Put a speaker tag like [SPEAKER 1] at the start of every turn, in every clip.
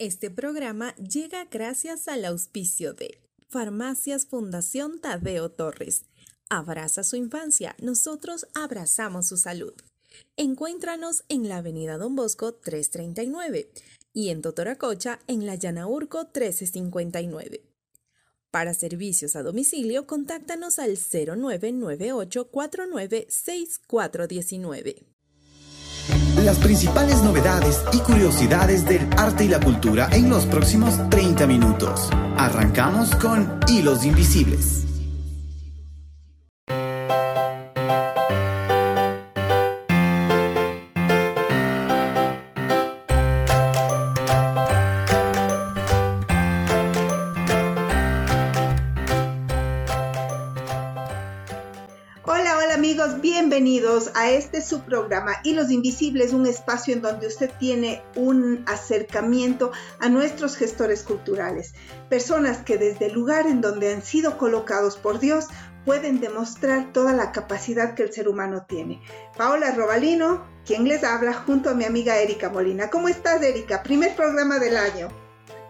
[SPEAKER 1] Este programa llega gracias al auspicio de Farmacias Fundación Tadeo Torres. Abraza su infancia, nosotros abrazamos su salud. Encuéntranos en la Avenida Don Bosco 339 y en Totoracocha en la Llanaurco 1359. Para servicios a domicilio, contáctanos al 0998 496419
[SPEAKER 2] las principales novedades y curiosidades del arte y la cultura en los próximos 30 minutos. Arrancamos con Hilos Invisibles.
[SPEAKER 3] Bienvenidos a este subprograma y Los Invisibles, un espacio en donde usted tiene un acercamiento a nuestros gestores culturales, personas que desde el lugar en donde han sido colocados por Dios pueden demostrar toda la capacidad que el ser humano tiene. Paola Robalino, quien les habla, junto a mi amiga Erika Molina. ¿Cómo estás, Erika? Primer programa del año.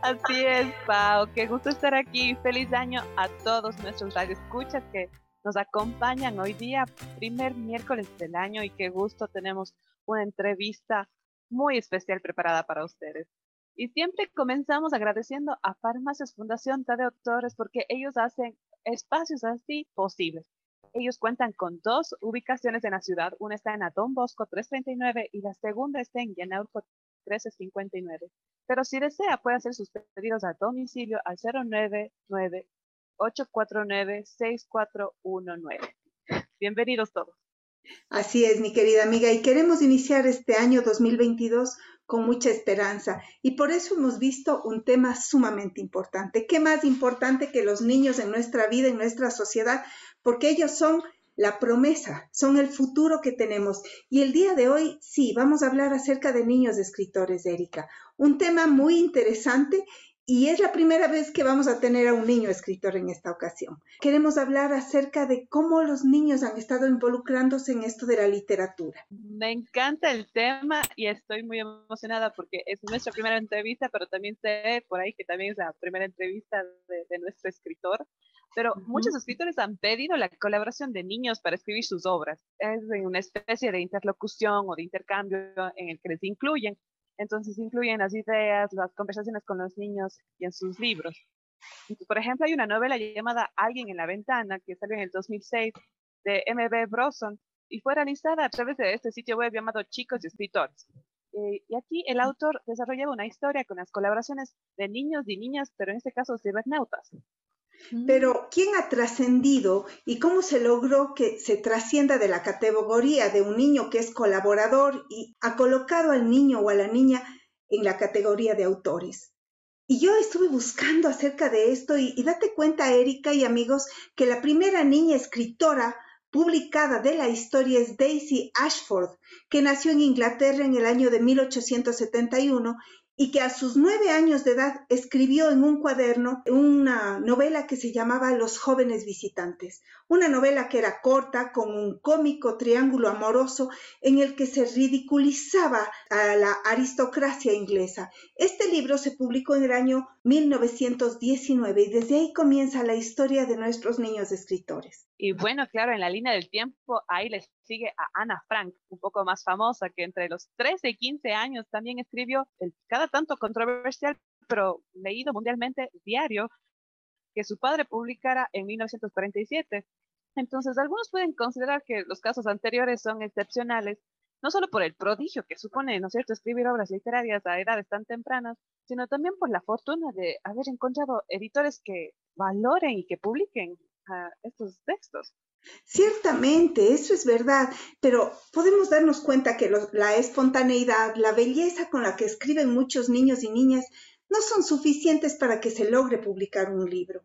[SPEAKER 4] Así es, Pau. Qué gusto estar aquí. Feliz año a todos nuestros radioescuchas que nos acompañan hoy día, primer miércoles del año, y qué gusto tenemos una entrevista muy especial preparada para ustedes. Y siempre comenzamos agradeciendo a Farmacias Fundación Tadeo Torres porque ellos hacen espacios así posibles. Ellos cuentan con dos ubicaciones en la ciudad. Una está en Adón Bosco 339 y la segunda está en Llanaurco 1359. Pero si desea, puede hacer sus pedidos a domicilio al 099 849-6419. Bienvenidos todos.
[SPEAKER 3] Así es, mi querida amiga, y queremos iniciar este año 2022 con mucha esperanza y por eso hemos visto un tema sumamente importante. ¿Qué más importante que los niños en nuestra vida, en nuestra sociedad? Porque ellos son la promesa, son el futuro que tenemos. Y el día de hoy, sí, vamos a hablar acerca de niños escritores, Erika. Un tema muy interesante y es la primera vez que vamos a tener a un niño escritor en esta ocasión. Queremos hablar acerca de cómo los niños han estado involucrándose en esto de la literatura.
[SPEAKER 4] Me encanta el tema y estoy muy emocionada porque es nuestra primera entrevista, pero también sé por ahí que también es la primera entrevista de, nuestro escritor. Pero muchos escritores han pedido la colaboración de niños para escribir sus obras. Es una especie de interlocución o de intercambio en el que les incluyen entonces incluyen las ideas, las conversaciones con los niños y en sus libros. Por ejemplo, hay una novela llamada Alguien en la ventana que salió en el 2006 de M.B. Broson y fue realizada a través de este sitio web llamado Chicos y Escritores. Eh, y aquí el autor desarrollaba una historia con las colaboraciones de niños y niñas, pero en este caso cibernautas.
[SPEAKER 3] Pero, ¿quién ha trascendido y cómo se logró que se trascienda de la categoría de un niño que es colaborador y ha colocado al niño o a la niña en la categoría de autores? Y yo estuve buscando acerca de esto y, y date cuenta, Erika y amigos, que la primera niña escritora publicada de la historia es Daisy Ashford, que nació en Inglaterra en el año de 1871 y que a sus nueve años de edad escribió en un cuaderno una novela que se llamaba Los jóvenes visitantes, una novela que era corta, con un cómico triángulo amoroso en el que se ridiculizaba a la aristocracia inglesa. Este libro se publicó en el año 1919 y desde ahí comienza la historia de nuestros niños escritores.
[SPEAKER 4] Y bueno, claro, en la línea del tiempo ahí les sigue a Ana Frank, un poco más famosa, que entre los 13 y 15 años también escribió el cada tanto controversial, pero leído mundialmente diario, que su padre publicara en 1947. Entonces, algunos pueden considerar que los casos anteriores son excepcionales, no solo por el prodigio que supone, ¿no es cierto?, escribir obras literarias a edades tan tempranas, sino también por la fortuna de haber encontrado editores que valoren y que publiquen ah, estos textos.
[SPEAKER 3] Ciertamente, eso es verdad, pero podemos darnos cuenta que la espontaneidad, la belleza con la que escriben muchos niños y niñas no son suficientes para que se logre publicar un libro.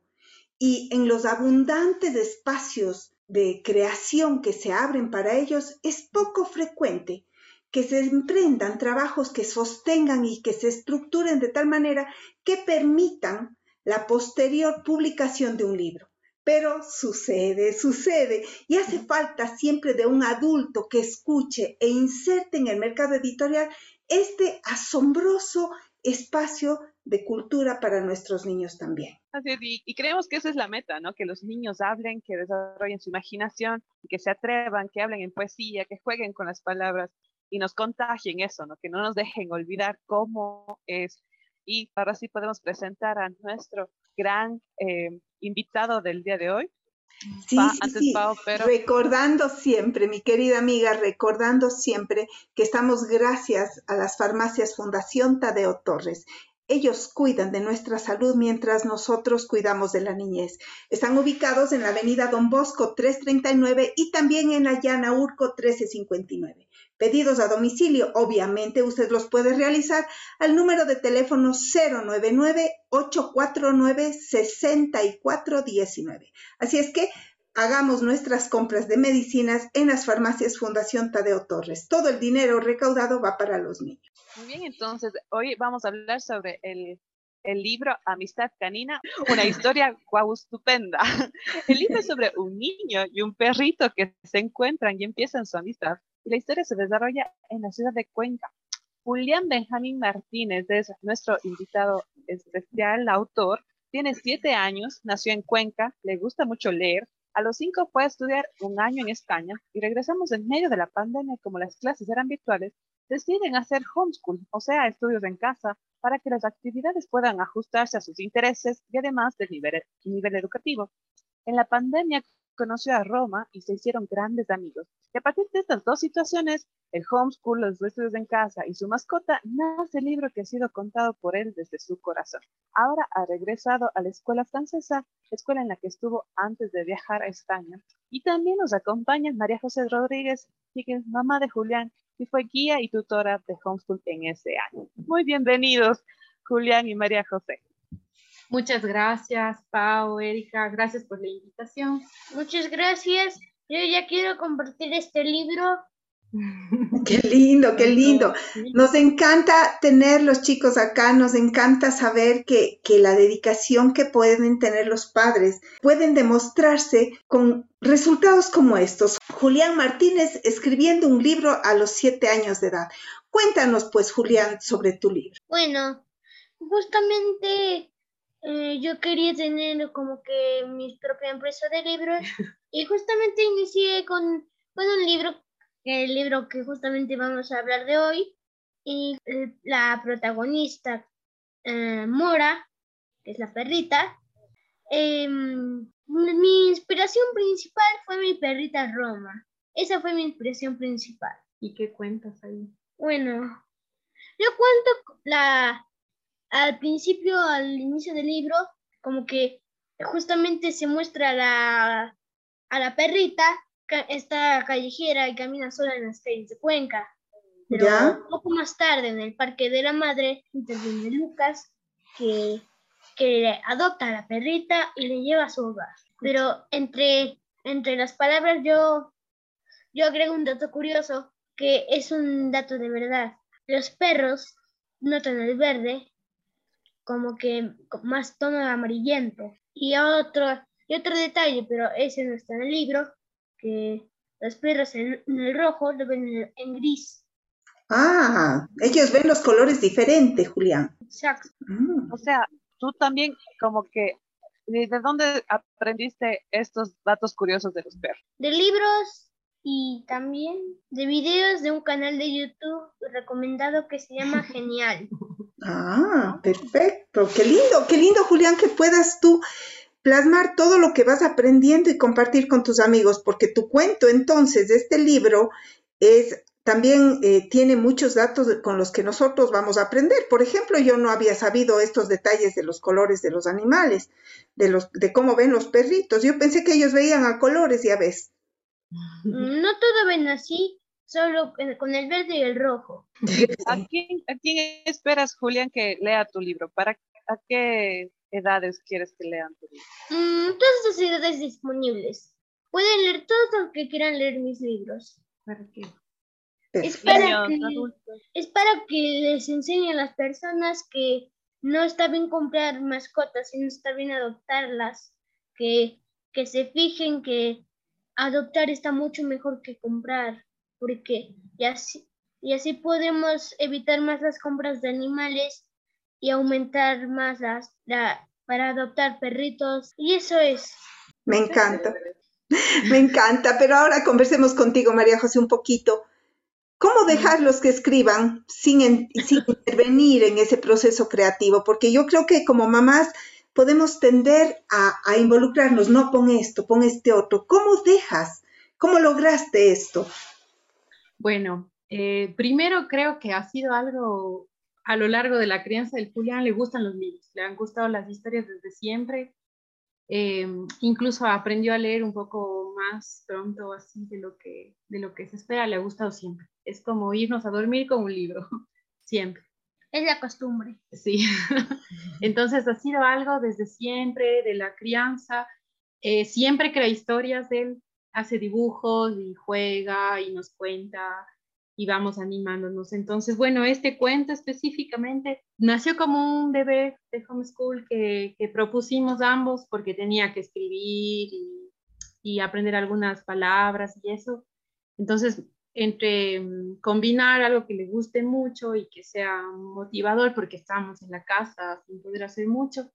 [SPEAKER 3] Y en los abundantes espacios de creación que se abren para ellos, es poco frecuente que se emprendan trabajos que sostengan y que se estructuren de tal manera que permitan la posterior publicación de un libro. Pero sucede, sucede, y hace falta siempre de un adulto que escuche e inserte en el mercado editorial este asombroso espacio de cultura para nuestros niños también.
[SPEAKER 4] Así y, creemos que esa es la meta, ¿no? Que los niños hablen, que desarrollen su imaginación, que se atrevan, que hablen en poesía, que jueguen con las palabras y nos contagien eso, ¿no? Que no nos dejen olvidar cómo es. Y ahora sí podemos presentar a nuestro gran eh, invitado del día de hoy.
[SPEAKER 3] Sí, sí, sí. pero... Recordando siempre, mi querida amiga, recordando siempre que estamos gracias a las farmacias Fundación Tadeo Torres. Ellos cuidan de nuestra salud mientras nosotros cuidamos de la niñez. Están ubicados en la avenida Don Bosco 339 y también en la Llana Urco 1359. Pedidos a domicilio, obviamente usted los puede realizar al número de teléfono 099-849-6419. Así es que hagamos nuestras compras de medicinas en las farmacias Fundación Tadeo Torres. Todo el dinero recaudado va para los niños.
[SPEAKER 4] Muy bien, entonces hoy vamos a hablar sobre el, libro Amistad Canina, una historia guau estupenda. El libro es sobre un niño y un perrito que se encuentran y empiezan su amistad. La historia se desarrolla en la ciudad de Cuenca. Julián Benjamín Martínez es nuestro invitado especial, autor. Tiene siete años, nació en Cuenca, le gusta mucho leer. A los cinco fue a estudiar un año en España y regresamos en medio de la pandemia como las clases eran virtuales deciden hacer homeschool, o sea, estudios en casa, para que las actividades puedan ajustarse a sus intereses y además del nivel educativo. En la pandemia conoció a Roma y se hicieron grandes amigos. Y a partir de estas dos situaciones, el homeschool, los estudios en casa y su mascota, nace el libro que ha sido contado por él desde su corazón. Ahora ha regresado a la escuela francesa, escuela en la que estuvo antes de viajar a España. Y también nos acompaña María José Rodríguez, que es mamá de Julián y fue guía y tutora de homeschool en ese año. Muy bienvenidos, Julián y María José.
[SPEAKER 5] Muchas gracias, Pau, Erika, gracias por la invitación.
[SPEAKER 6] Muchas gracias. Yo ya quiero compartir este libro.
[SPEAKER 3] Qué lindo, qué lindo. Nos encanta tener los chicos acá, nos encanta saber que, que la dedicación que pueden tener los padres pueden demostrarse con resultados como estos. Julián Martínez escribiendo un libro a los siete años de edad. Cuéntanos, pues, Julián, sobre tu libro.
[SPEAKER 6] Bueno, justamente eh, yo quería tener como que mi propia empresa de libros y justamente inicié con, un libro, el libro que justamente vamos a hablar de hoy y eh, la protagonista eh, Mora, que es la perrita, em, mi inspiración principal fue mi perrita Roma. Esa fue mi inspiración principal.
[SPEAKER 5] ¿Y qué cuentas ahí?
[SPEAKER 6] Bueno, yo cuento la, al principio, al inicio del libro, como que justamente se muestra a la, a la perrita, está callejera y camina sola en las calles de Cuenca. Pero un poco más tarde, en el Parque de la Madre, interviene Lucas, que, que adopta a la perrita y le lleva a su hogar. Pero entre, entre las palabras yo, yo agrego un dato curioso, que es un dato de verdad. Los perros notan el verde como que más tono amarillento. Y otro, y otro detalle, pero ese no está en el libro, que los perros en, el rojo lo ven en, gris.
[SPEAKER 3] Ah, ellos ven los colores diferentes, Julián.
[SPEAKER 4] Exacto. Mm. O sea, tú también como que, ¿de dónde aprendiste estos datos curiosos de los perros?
[SPEAKER 6] De libros y también de videos de un canal de YouTube recomendado que se llama Genial.
[SPEAKER 3] Ah, perfecto. Qué lindo, qué lindo, Julián, que puedas tú plasmar todo lo que vas aprendiendo y compartir con tus amigos, porque tu cuento entonces de este libro es también eh, tiene muchos datos con los que nosotros vamos a aprender. Por ejemplo, yo no había sabido estos detalles de los colores de los animales, de los, de cómo ven los perritos. Yo pensé que ellos veían a colores, ya ves.
[SPEAKER 6] No todo ven así solo con el verde y el rojo.
[SPEAKER 4] ¿A quién, esperas, Julián, que lea tu libro? ¿Para a qué edades quieres que lean tu libro?
[SPEAKER 6] Mm, todas las edades disponibles. Pueden leer todos los que quieran leer mis libros.
[SPEAKER 5] ¿Para qué?
[SPEAKER 6] Es para, que, es para que les enseñe a las personas que no está bien comprar mascotas, sino está bien adoptarlas, que, que se fijen que adoptar está mucho mejor que comprar porque y así podemos evitar más las compras de animales y aumentar más las para adoptar perritos y eso es.
[SPEAKER 3] Me encanta. Me encanta, pero ahora conversemos contigo, María José, un poquito. ¿Cómo dejarlos que escriban sin, sin intervenir en ese proceso creativo? Porque yo creo que como mamás podemos tender a, involucrarnos, no pon esto, pon este otro. ¿Cómo dejas? ¿Cómo lograste esto?
[SPEAKER 5] Bueno, eh, primero creo que ha sido algo a lo largo de la crianza del Julián, le gustan los libros, le han gustado las historias desde siempre. Eh, incluso aprendió a leer un poco más pronto así de lo que de lo que se espera le ha gustado siempre es como irnos a dormir con un libro siempre
[SPEAKER 6] es la costumbre.
[SPEAKER 5] Sí, entonces ha sido algo desde siempre, de la crianza. Eh, siempre crea historias, de él hace dibujos y juega y nos cuenta y vamos animándonos. Entonces, bueno, este cuento específicamente nació como un deber de homeschool que, que propusimos ambos porque tenía que escribir y, aprender algunas palabras y eso. Entonces, entre mm, combinar algo que le guste mucho y que sea motivador porque estamos en la casa sin poder hacer mucho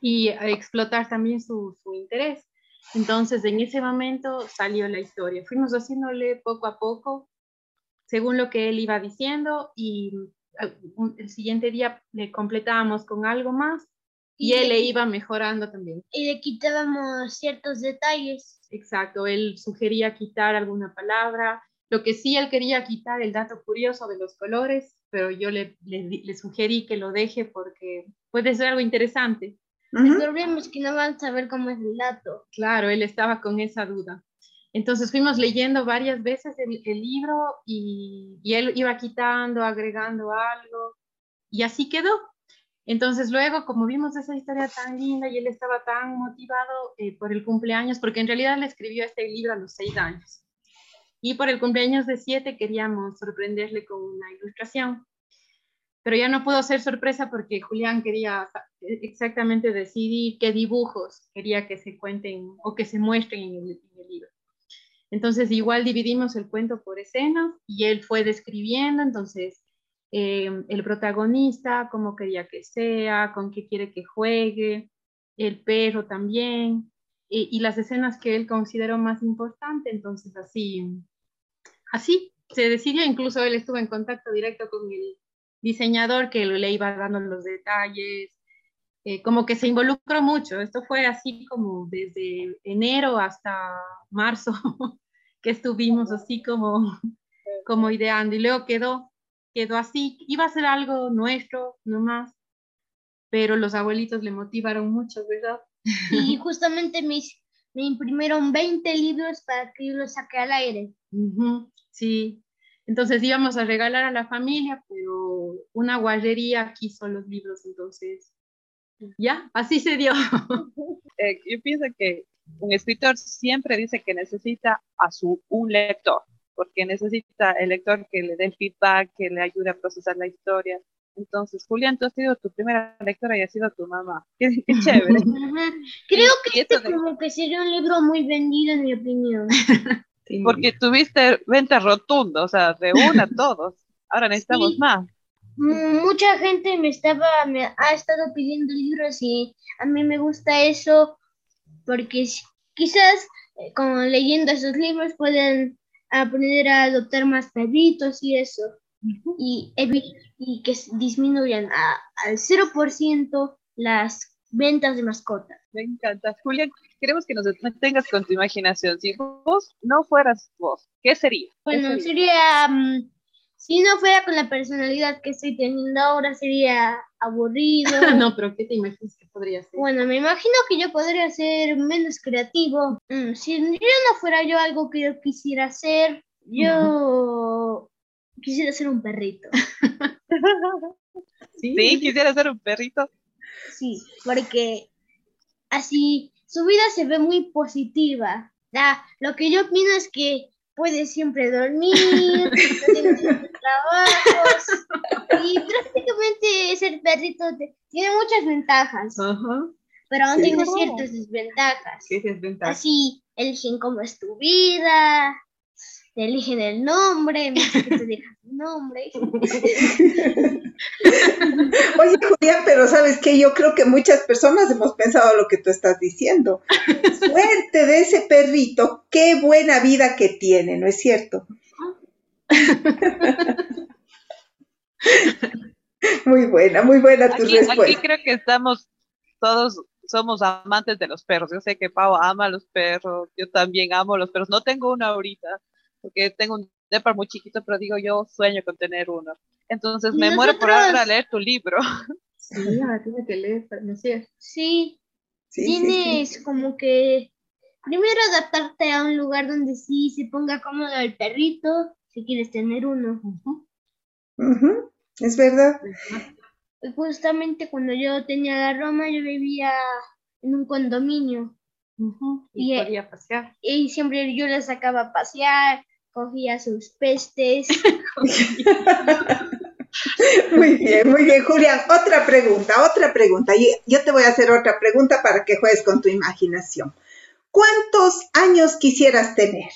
[SPEAKER 5] y explotar también su, interés. Entonces, en ese momento salió la historia. Fuimos haciéndole poco a poco, según lo que él iba diciendo, y mm, el siguiente día le completábamos con algo más y, él le iba mejorando también.
[SPEAKER 6] Y le quitábamos ciertos detalles.
[SPEAKER 5] Exacto, él sugería quitar alguna palabra. Lo que sí, él quería quitar el dato curioso de los colores, pero yo le, le, sugerí que lo deje porque puede ser algo interesante.
[SPEAKER 6] El problema es que no van a saber cómo es el dato.
[SPEAKER 5] Claro, él estaba con esa duda. Entonces fuimos leyendo varias veces el, el libro y, y, él iba quitando, agregando algo y así quedó. Entonces luego, como vimos esa historia tan linda y él estaba tan motivado eh, por el cumpleaños, porque en realidad le escribió este libro a los seis años. Y por el cumpleaños de siete queríamos sorprenderle con una ilustración. Pero ya no pudo ser sorpresa porque Julián quería exactamente decidir qué dibujos quería que se cuenten o que se muestren en el, libro. Entonces igual dividimos el cuento por escenas y él fue describiendo, entonces eh, el protagonista, cómo quería que sea, con qué quiere que juegue, el perro también, y, las escenas que él consideró más importantes, entonces así, así se decidió, incluso él estuvo en contacto directo con el diseñador que le iba dando los detalles, eh, como que se involucró mucho, esto fue así como desde enero hasta marzo, que estuvimos así como, como ideando, y luego quedó quedó así, iba a ser algo nuestro nomás, pero los abuelitos le motivaron mucho, ¿verdad?
[SPEAKER 6] Y justamente me, me imprimieron 20 libros para que yo los saque al aire.
[SPEAKER 5] sí, entonces íbamos a regalar a la familia, pero una guardería quiso los libros, entonces ya, así se dio.
[SPEAKER 4] Eh, yo pienso que un escritor siempre dice que necesita a su un lector porque necesita el lector que le dé el feedback, que le ayude a procesar la historia. Entonces, Julián, tú has sido tu primera lectora y ha sido tu mamá. Qué, chévere.
[SPEAKER 6] Creo que este como que sería un libro muy vendido, en mi opinión.
[SPEAKER 4] Porque tuviste venta rotunda, o sea, de una a todos. Ahora necesitamos más.
[SPEAKER 6] Mucha gente me estaba, me ha estado pidiendo libros y a mí me gusta eso porque quizás eh, como leyendo esos libros pueden aprender a adoptar más perritos y eso. y, y que disminuyan al 0% las ventas de mascotas.
[SPEAKER 4] Me encanta. Julia, queremos que nos tengas con tu imaginación. Si vos no fueras vos, ¿qué sería?
[SPEAKER 6] Bueno, sería, mm, si no fuera con la personalidad que estoy teniendo ahora, sería aburrido.
[SPEAKER 5] no, pero ¿qué te imaginas que podría ser?
[SPEAKER 6] Bueno, me imagino que yo podría ser menos creativo. Mm, si yo no fuera yo algo que yo quisiera hacer, yo quisiera ser un perrito.
[SPEAKER 4] ¿Sí? quisiera ser un perrito.
[SPEAKER 6] Sí, porque así su vida se ve muy positiva. lo que yo opino es que puede siempre dormir, no trabajos y prácticamente ser perrito tiene muchas ventajas. Pero aún tiene ciertas desventajas.
[SPEAKER 5] ¿Qué desventajas?
[SPEAKER 6] Así, eligen cómo es tu vida, te eligen el nombre, me que te dejan el nombre.
[SPEAKER 3] Oye, Julián, pero sabes que yo creo que muchas personas hemos pensado lo que tú estás diciendo. Suerte de ese perrito, qué buena vida que tiene, ¿no es cierto? Muy buena, muy buena tu respuesta.
[SPEAKER 4] Aquí creo que estamos todos somos amantes de los perros. Yo sé que Pau ama a los perros, yo también amo los perros. No tengo uno ahorita, porque tengo un depar muy chiquito, pero digo, yo sueño con tener uno. Entonces me muero por ahora a leer tu libro.
[SPEAKER 5] Sí, ahora tienes que leer, ¿no
[SPEAKER 6] Sí. sí. Tienes como que primero adaptarte a un lugar donde sí se ponga cómodo el perrito, si quieres tener uno.
[SPEAKER 3] Es verdad.
[SPEAKER 6] Justamente cuando yo tenía la Roma, yo vivía en un condominio.
[SPEAKER 5] Y, y podía pasear.
[SPEAKER 6] Y siempre yo la sacaba a pasear, cogía sus pestes.
[SPEAKER 3] muy bien, muy bien, Julián. Otra pregunta, otra pregunta. Yo te voy a hacer otra pregunta para que juegues con tu imaginación. ¿Cuántos años quisieras tener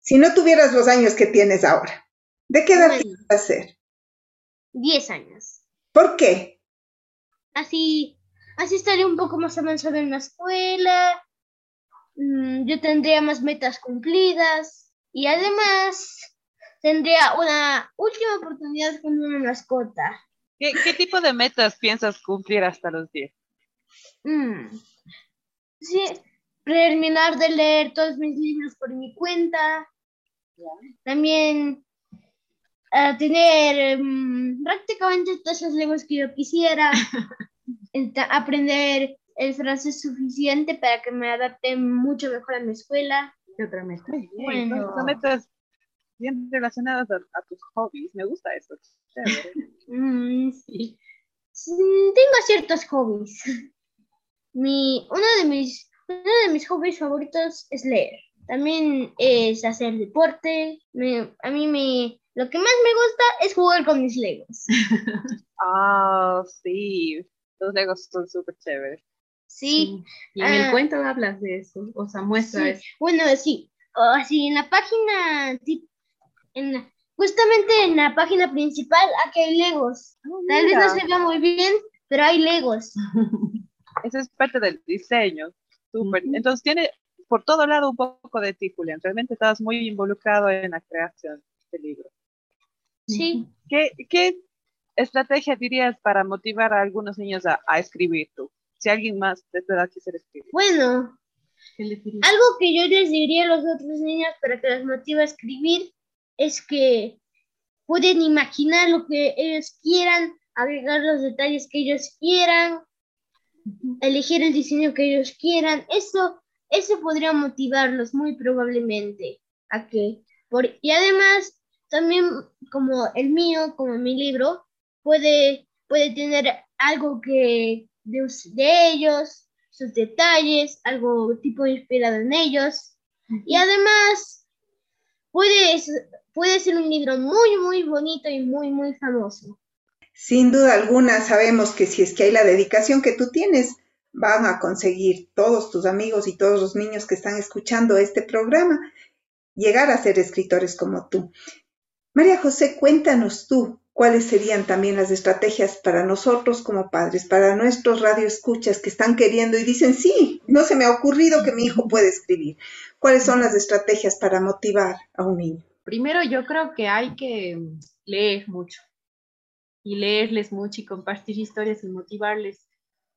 [SPEAKER 3] si no tuvieras los años que tienes ahora? ¿De qué edad quisieras ser?
[SPEAKER 6] Diez años.
[SPEAKER 3] ¿Por qué?
[SPEAKER 6] Así, así estaría un poco más avanzado en la escuela. Mm, yo tendría más metas cumplidas y además tendría una última oportunidad con una mascota.
[SPEAKER 4] ¿Qué, tipo de metas piensas cumplir hasta los 10?
[SPEAKER 6] Mm, sí, terminar de leer todos mis libros por mi cuenta. También uh, tener um, prácticamente todos los libros que yo quisiera. aprender el francés suficiente para que me adapte mucho mejor a mi escuela
[SPEAKER 5] otra meta?
[SPEAKER 4] Bueno. Son metas bien relacionadas a, tus hobbies. Me gusta eso.
[SPEAKER 6] Mm, sí. Tengo ciertos hobbies. Mi, uno, de mis, uno de mis hobbies favoritos es leer. También es hacer deporte. a mí me, lo que más me gusta es jugar con mis legos.
[SPEAKER 4] Ah, sí. Los legos son súper chéveres.
[SPEAKER 6] Sí.
[SPEAKER 5] Y en el ah. cuento hablas de eso, o sea, muestra eso.
[SPEAKER 6] Bueno, sí. así en la página, en justamente en la página principal, aquí hay Legos. Ah, Tal vez no se vea muy bien, pero hay Legos.
[SPEAKER 4] Eso es parte del diseño. Súper. Entonces tiene por todo lado un poco de ti, Julián. Realmente estabas muy involucrado en la creación del libro.
[SPEAKER 6] Sí.
[SPEAKER 4] ¿Qué, qué estrategia dirías para motivar a algunos niños a, a escribir tú? Si alguien más de tu edad quisiera escribir?
[SPEAKER 6] Bueno, algo que yo les diría a los otros niños para que les motive a escribir es que pueden imaginar lo que ellos quieran, agregar los detalles que ellos quieran, elegir el diseño que ellos quieran. Eso, eso podría motivarlos muy probablemente a que, por, y además también como el mío, como mi libro, puede, puede tener algo que de, ellos, sus detalles, algo tipo inspirado en ellos. Y además puede, puede ser un libro muy, muy bonito y muy, muy famoso.
[SPEAKER 3] Sin duda alguna, sabemos que si es que hay la dedicación que tú tienes, van a conseguir todos tus amigos y todos los niños que están escuchando este programa llegar a ser escritores como tú. María José, cuéntanos tú, cuáles serían también las estrategias para nosotros como padres, para nuestros radioescuchas que están queriendo y dicen, sí, no se me ha ocurrido que mi hijo puede escribir. ¿Cuáles son las estrategias para motivar a un niño?
[SPEAKER 5] Primero, yo creo que hay que leer mucho y leerles mucho y compartir historias y motivarles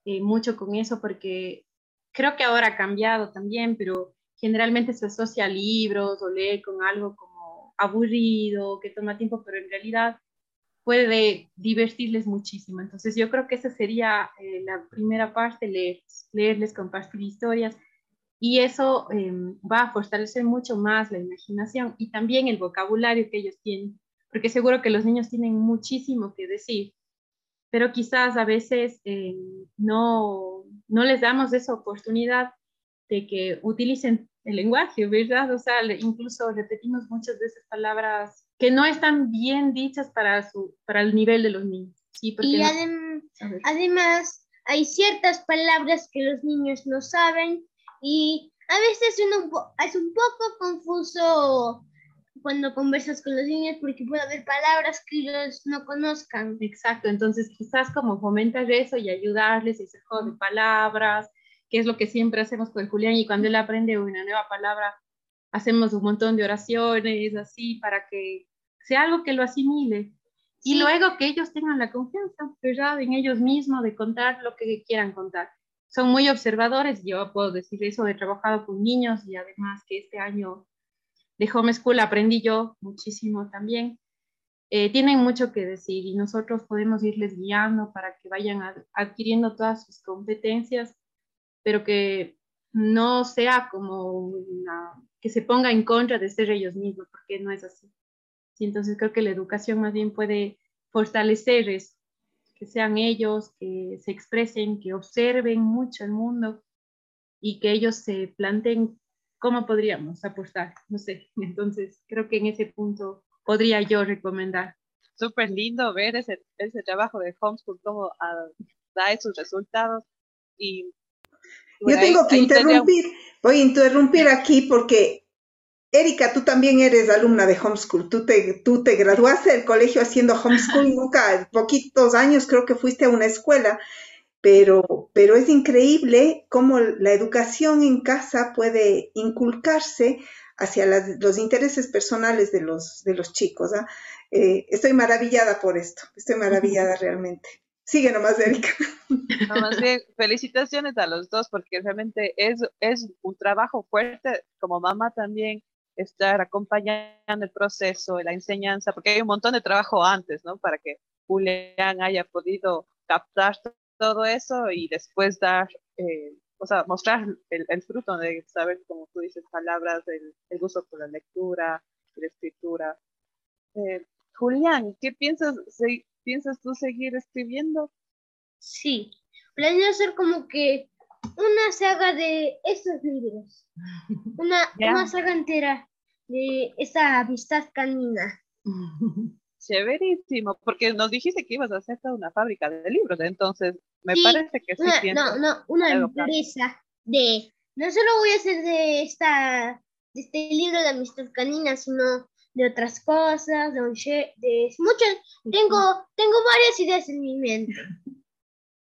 [SPEAKER 5] eh, mucho con eso porque creo que ahora ha cambiado también, pero generalmente se asocia a libros o lee con algo como aburrido, que toma tiempo, pero en realidad puede divertirles muchísimo. Entonces yo creo que esa sería eh, la primera parte, leer, leerles, compartir historias y eso em, va a fortalecer mucho más la imaginación y también el vocabulario que ellos tienen, porque seguro que los niños tienen muchísimo que decir, pero quizás a veces em, no, no les damos esa oportunidad de que utilicen el lenguaje, ¿verdad? O sea, incluso repetimos muchas veces palabras que no están bien dichas para, su, para el nivel de los niños. Sí,
[SPEAKER 6] y además hay ciertas palabras que los niños no saben y a veces uno, es un poco confuso cuando conversas con los niños porque puede haber palabras que ellos no conozcan.
[SPEAKER 5] Exacto, entonces quizás como fomentar eso y ayudarles ese juego de palabras, que es lo que siempre hacemos con Julián y cuando él aprende una nueva palabra, hacemos un montón de oraciones así para que sea algo que lo asimile. Y luego que ellos tengan la confianza, ¿verdad? En ellos mismos de contar lo que quieran contar. Son muy observadores, yo puedo decir eso, he trabajado con niños y además que este año de homeschool aprendí yo muchísimo también. Eh, tienen mucho que decir y nosotros podemos irles guiando para que vayan adquiriendo todas sus competencias, pero que no sea como una, que se ponga en contra de ser ellos mismos, porque no es así. Sí, entonces creo que la educación más bien puede fortalecer eso, que sean ellos, que se expresen, que observen mucho el mundo y que ellos se planteen cómo podríamos aportar, no sé. Entonces creo que en ese punto podría yo recomendar.
[SPEAKER 4] Súper lindo ver ese, ese trabajo de homeschool, cómo ah, da esos resultados y
[SPEAKER 3] yo tengo que interrumpir, voy a interrumpir aquí porque Erika, tú también eres alumna de homeschool. Tú te, tú te graduaste del colegio haciendo homeschool, nunca, poquitos años creo que fuiste a una escuela, pero, pero es increíble cómo la educación en casa puede inculcarse hacia los intereses personales de los, de los chicos. ¿ah? Eh, estoy maravillada por esto, estoy maravillada realmente. Sigue nomás, Erika.
[SPEAKER 4] felicitaciones a los dos porque realmente es, es un trabajo fuerte como mamá también estar acompañando el proceso, la enseñanza, porque hay un montón de trabajo antes, ¿no? Para que Julián haya podido captar todo eso y después dar, eh, o sea, mostrar el, fruto de saber, como tú dices, palabras, el, el gusto por la lectura, la escritura. Eh, Julián, ¿qué piensas, piensas tú seguir escribiendo?
[SPEAKER 6] Sí, planeo hacer como que una saga de estos libros. Una, una saga entera de esa amistad canina.
[SPEAKER 4] Chéverísimo, porque nos dijiste que ibas a hacer toda una fábrica de libros, entonces me parece que
[SPEAKER 6] sí. no, no, una empresa de, no solo voy a hacer de esta, de este libro de amistad canina, sino de otras cosas, de, de muchas, tengo, tengo varias ideas en mi mente.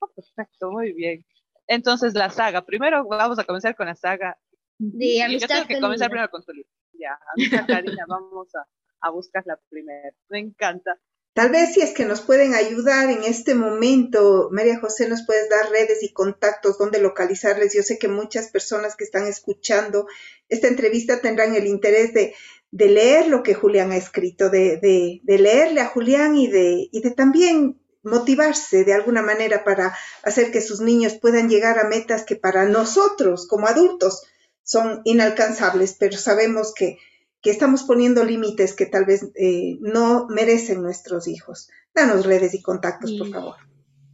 [SPEAKER 4] Oh, perfecto, muy bien. Entonces la saga, primero vamos a comenzar con la saga.
[SPEAKER 6] Amistad
[SPEAKER 4] Yo tengo que comenzar primero con tu libro ya, amiga Karina, vamos a, a buscar la primera. Me encanta.
[SPEAKER 3] Tal vez si es que nos pueden ayudar en este momento, María José, nos puedes dar redes y contactos donde localizarles. Yo sé que muchas personas que están escuchando esta entrevista tendrán el interés de, de leer lo que Julián ha escrito, de, de, de leerle a Julián y de, y de también motivarse de alguna manera para hacer que sus niños puedan llegar a metas que para nosotros como adultos son inalcanzables, pero sabemos que, estamos poniendo límites que tal vez eh, no merecen nuestros hijos. Danos redes y contactos, por favor.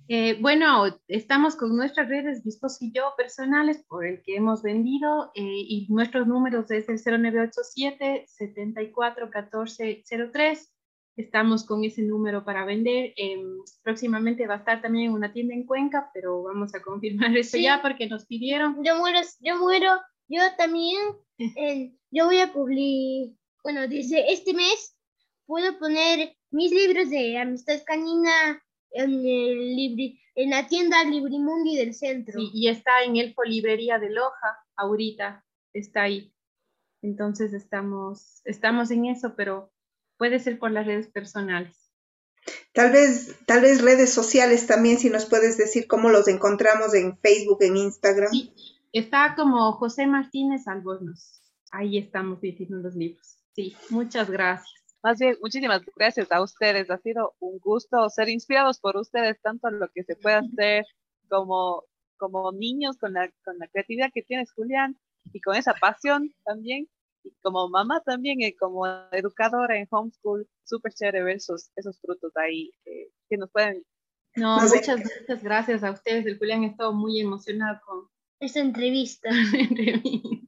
[SPEAKER 5] Eh, bueno, estamos con nuestras redes, mi y yo, personales, por el que hemos vendido, eh, y nuestros números es el 0987 741403 Estamos con ese número para vender. Em, próximamente va a estar también una tienda en Cuenca, pero vamos a confirmar eso ya porque nos pidieron.
[SPEAKER 6] Yo muero, yo muero yo también, yo voy a publicar, bueno, desde este mes puedo poner mis libros de Amistad Canina en, el en la tienda Librimundi del centro.
[SPEAKER 5] y está en Elfo Librería de Loja, ahorita está ahí. Entonces estamos, estamos en eso, pero puede ser por las redes personales.
[SPEAKER 3] Tal vez, tal vez redes sociales también, si nos puedes decir cómo los encontramos en Facebook, en Instagram.
[SPEAKER 5] Sí, Está como José Martínez Albornoz. Ahí estamos diciendo los libros. Sí, muchas gracias.
[SPEAKER 4] Más bien, muchísimas gracias a ustedes. Ha sido un gusto ser inspirados por ustedes, tanto en lo que se puede hacer como, como niños, con la, con la creatividad que tienes, Julián, y con esa pasión también. Y como mamá también, y como educadora en homeschool, súper chévere ver esos, esos frutos ahí eh, que nos pueden
[SPEAKER 5] no, muchas, muchas gracias a ustedes. El Julián ha estado muy emocionado con,
[SPEAKER 6] esta entrevista.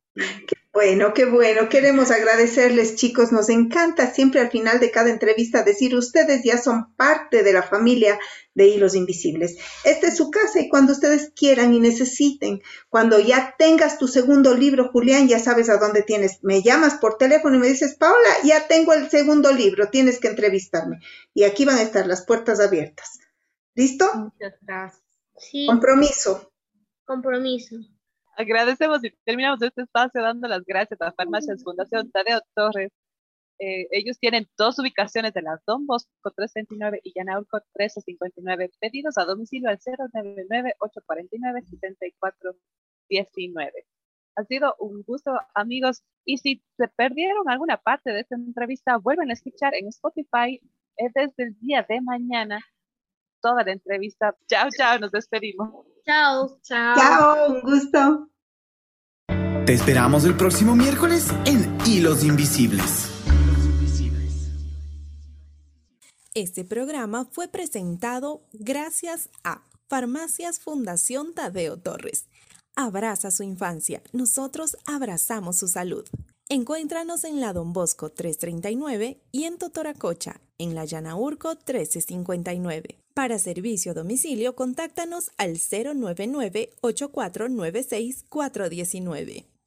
[SPEAKER 3] Bueno, qué bueno. Queremos agradecerles, chicos. Nos encanta siempre al final de cada entrevista decir, ustedes ya son parte de la familia de Hilos Invisibles. Esta es su casa y cuando ustedes quieran y necesiten, cuando ya tengas tu segundo libro, Julián, ya sabes a dónde tienes. Me llamas por teléfono y me dices, Paola, ya tengo el segundo libro, tienes que entrevistarme. Y aquí van a estar las puertas abiertas. ¿Listo?
[SPEAKER 5] Muchas gracias.
[SPEAKER 6] Sí,
[SPEAKER 3] Compromiso.
[SPEAKER 6] Compromiso.
[SPEAKER 4] Agradecemos y terminamos este espacio dando las gracias a Farmacias Fundación Tadeo Torres. Eh, ellos tienen dos ubicaciones de las Don Bosco 329 y Yanaurco 1359. Pedidos a domicilio al 099-849-7419. Ha sido un gusto, amigos. Y si se perdieron alguna parte de esta entrevista, vuelven a escuchar en Spotify eh, desde el día de mañana toda la entrevista. Chao, chao, nos despedimos.
[SPEAKER 6] Chao.
[SPEAKER 5] Chao.
[SPEAKER 3] Chao, un gusto.
[SPEAKER 2] Te esperamos el próximo miércoles en Hilos Invisibles.
[SPEAKER 1] Este programa fue presentado gracias a Farmacias Fundación Tadeo Torres. Abraza su infancia, nosotros abrazamos su salud. Encuéntranos en la Don Bosco 339 y en Totoracocha, en la Llanaurco 1359. Para servicio a domicilio, contáctanos al 099 8496 419.